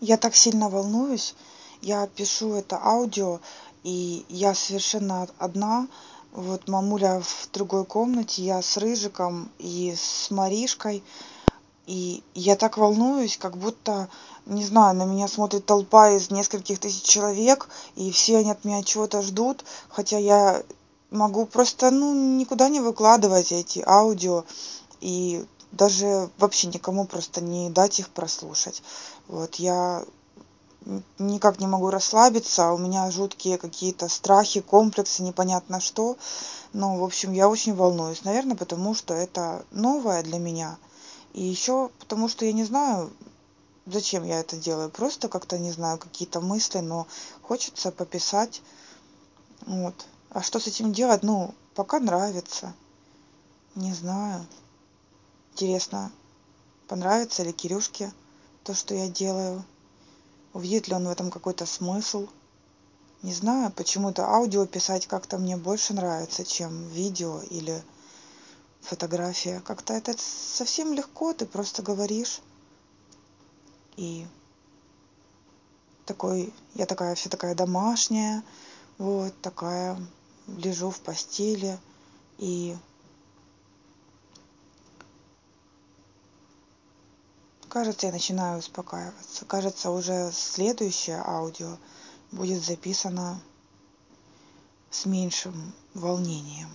Я так сильно волнуюсь. Я пишу это аудио, и я совершенно одна. Вот мамуля в другой комнате, я с Рыжиком и с Маришкой. И я так волнуюсь, как будто, не знаю, на меня смотрит толпа из нескольких тысяч человек, и все они от меня чего-то ждут, хотя я могу просто, ну, никуда не выкладывать эти аудио, и даже вообще никому просто не дать их прослушать. Вот я никак не могу расслабиться, у меня жуткие какие-то страхи, комплексы, непонятно что. Ну, в общем, я очень волнуюсь, наверное, потому что это новое для меня. И еще потому что я не знаю, зачем я это делаю. Просто как-то, не знаю, какие-то мысли, но хочется пописать. Вот. А что с этим делать? Ну, пока нравится. Не знаю. Интересно, понравится ли Кирюшке то, что я делаю. Увидит ли он в этом какой-то смысл. Не знаю, почему-то аудио писать как-то мне больше нравится, чем видео или фотография. Как-то это совсем легко, ты просто говоришь. И такой, я такая вся такая домашняя, вот такая, лежу в постели и кажется, я начинаю успокаиваться. Кажется, уже следующее аудио будет записано с меньшим волнением.